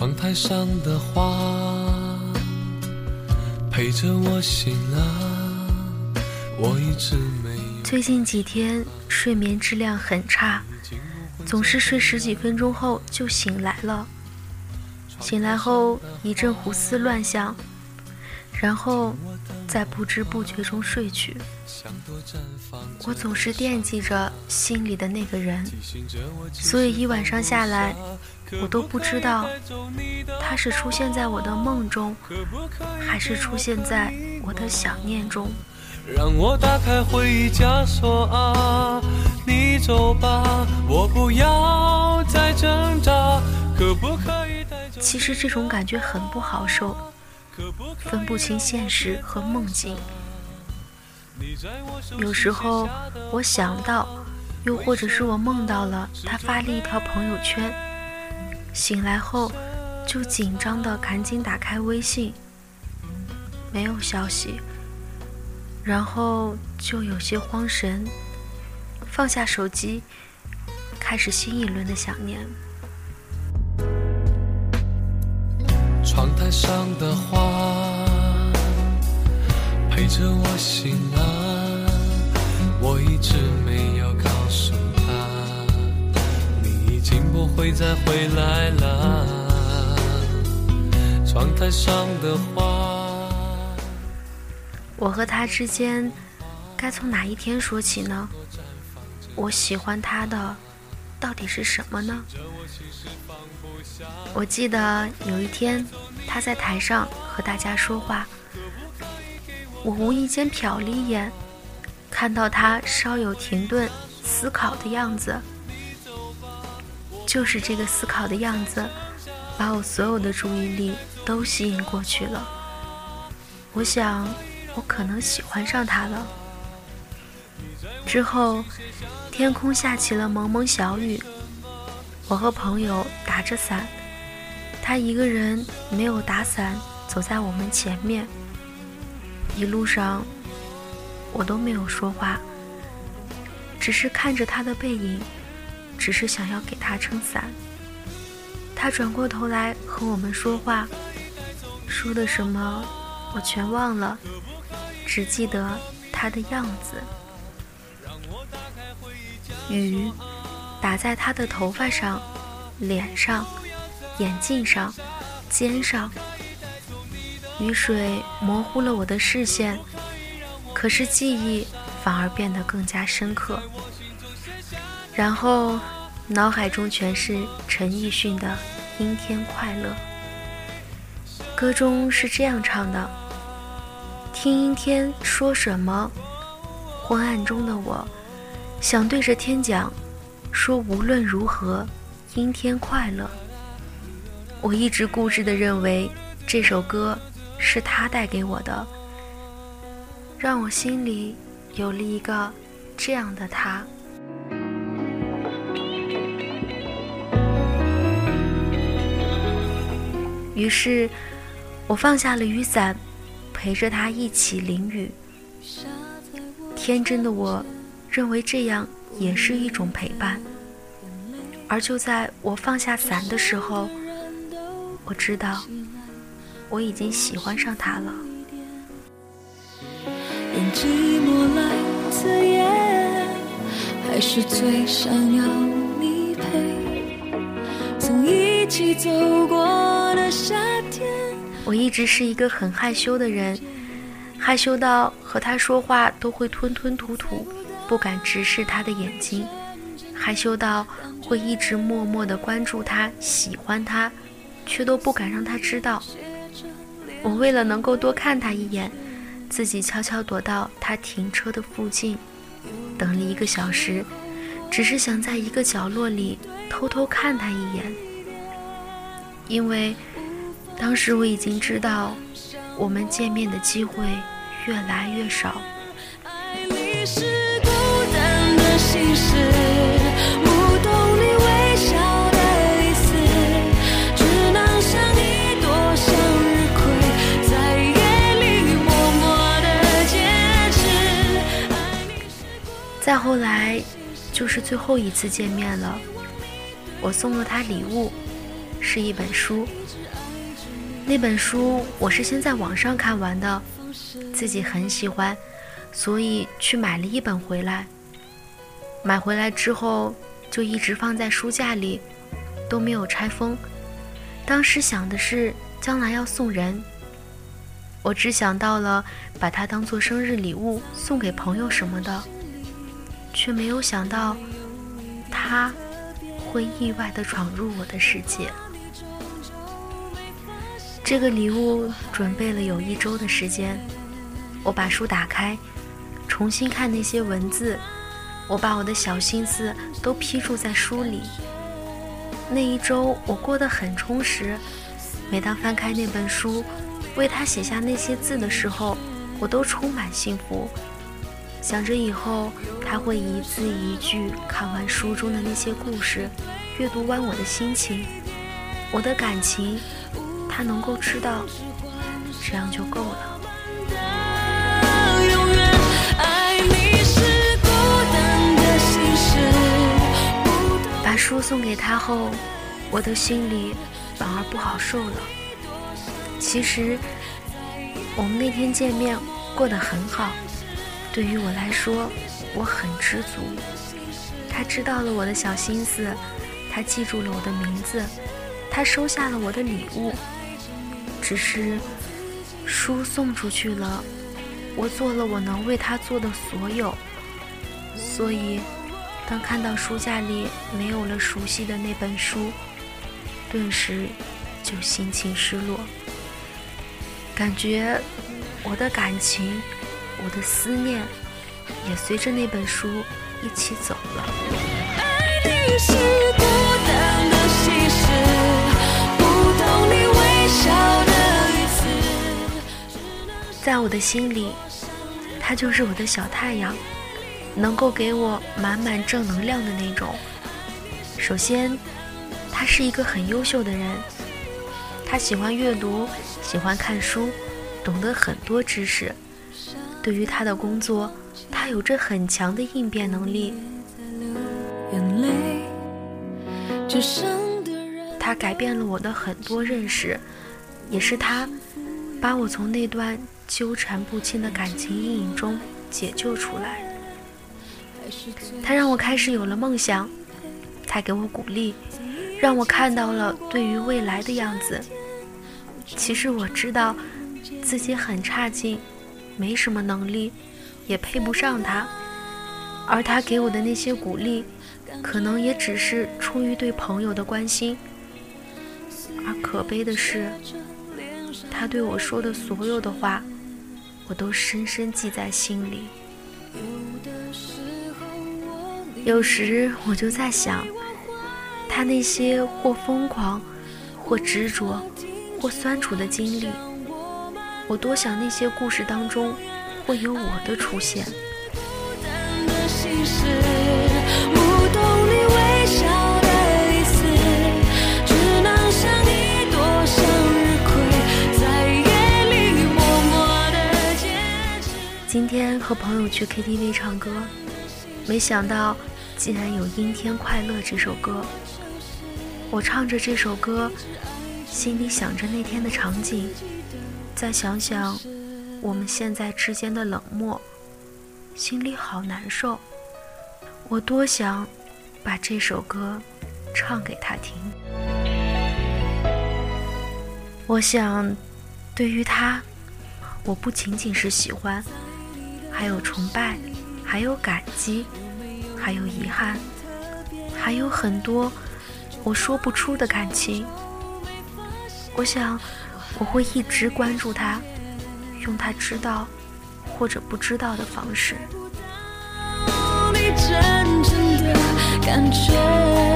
窗台上的花陪着我醒了，我一直没。最近几天睡眠质量很差，总是睡十几分钟后就醒来了。醒来后一阵胡思乱想，然后在不知不觉中睡去。我总是惦记着心里的那个人，所以一晚上下来，我都不知道他是出现在我的梦中，还是出现在我的想念中。让我打开回忆枷锁啊，你走吧，我不要再挣扎，可不可以带走？其实这种感觉很不好受，分不清现实和梦境。有时候我想到，又或者是我梦到了他发了一条朋友圈，醒来后就紧张的赶紧打开微信，没有消息，然后就有些慌神，放下手机，开始新一轮的想念。窗台上的花陪着我醒来，我一直没有告诉，不会再回来了。窗台上的花，我和他之间该从哪一天说起呢？我喜欢他的到底是什么呢？我记得有一天他在台上和大家说话，我无意间瞟了一眼，看到他稍有停顿思考的样子，就是这个思考的样子，把我所有的注意力都吸引过去了。我想，我可能喜欢上他了。之后，天空下起了蒙蒙小雨，我和朋友打着伞，他一个人没有打伞，走在我们前面。一路上，我都没有说话，只是看着他的背影，只是想要给他撑伞。他转过头来和我们说话，说的什么我全忘了，只记得他的样子。雨打在他的头发上、脸上、眼镜上、肩上，雨水模糊了我的视线，可是记忆反而变得更加深刻。然后脑海中全是陈奕迅的《阴天快乐》，歌中是这样唱的：“听阴天说什么，昏暗中的我。”想对着天讲，说无论如何，阴天快乐。我一直固执的认为这首歌是他带给我的，让我心里有了一个这样的他。于是，我放下了雨伞，陪着他一起淋雨。天真的我。认为这样也是一种陪伴，而就在我放下伞的时候，我知道我已经喜欢上他了寂寞来自夜还是最想要你陪曾一起走过。我一直是一个很害羞的人，害羞到和他说话都会吞吞吐吐。不敢直视他的眼睛，害羞到会一直默默的关注他，喜欢他，却都不敢让他知道。我为了能够多看他一眼，自己悄悄躲到他停车的附近，等了一个小时，只是想在一个角落里偷偷看他一眼。因为当时我已经知道，我们见面的机会越来越少。再后来，就是最后一次见面了。我送了他礼物，是一本书。那本书我是先在网上看完的，自己很喜欢，所以去买了一本回来。买回来之后就一直放在书架里，都没有拆封。当时想的是将来要送人，我只想到了把它当做生日礼物送给朋友什么的，却没有想到它会意外的闯入我的世界。这个礼物准备了有一周的时间，我把书打开，重新看那些文字，我把我的小心思都批注在书里。那一周我过得很充实，每当翻开那本书，为他写下那些字的时候，我都充满幸福，想着以后他会一字一句看完书中的那些故事，阅读完我的心情，我的感情。他能够知道，这样就够了。把书送给他后，我的心里反而不好受了。其实，我们那天见面过得很好，对于我来说，我很知足。他知道了我的小心思，他记住了我的名字，他收下了我的礼物。只是书送出去了，我做了我能为他做的所有，所以当看到书架里没有了熟悉的那本书，顿时就心情失落，感觉我的感情、我的思念也随着那本书一起走了。在我的心里，他就是我的小太阳，能够给我满满正能量的那种。首先，他是一个很优秀的人，他喜欢阅读，喜欢看书，懂得很多知识。对于他的工作，他有着很强的应变能力。他改变了我的很多认识，也是他把我从那段。纠缠不清的感情阴影中解救出来，他让我开始有了梦想，他给我鼓励，让我看到了对于未来的样子。其实我知道自己很差劲，没什么能力，也配不上他，而他给我的那些鼓励，可能也只是出于对朋友的关心。而可悲的是，他对我说的所有的话。我都深深记在心里。有时我就在想，他那些或疯狂、或执着、或酸楚的经历，我多想那些故事当中会有我的出现。和朋友去 KTV 唱歌，没想到竟然有《阴天快乐》这首歌。我唱着这首歌，心里想着那天的场景，再想想我们现在之间的冷漠，心里好难受。我多想把这首歌唱给他听。我想，对于他，我不仅仅是喜欢。还有崇拜，还有感激，还有遗憾，还有很多我说不出的感情。我想，我会一直关注他，用他知道或者不知道的方式。你真正的感觉。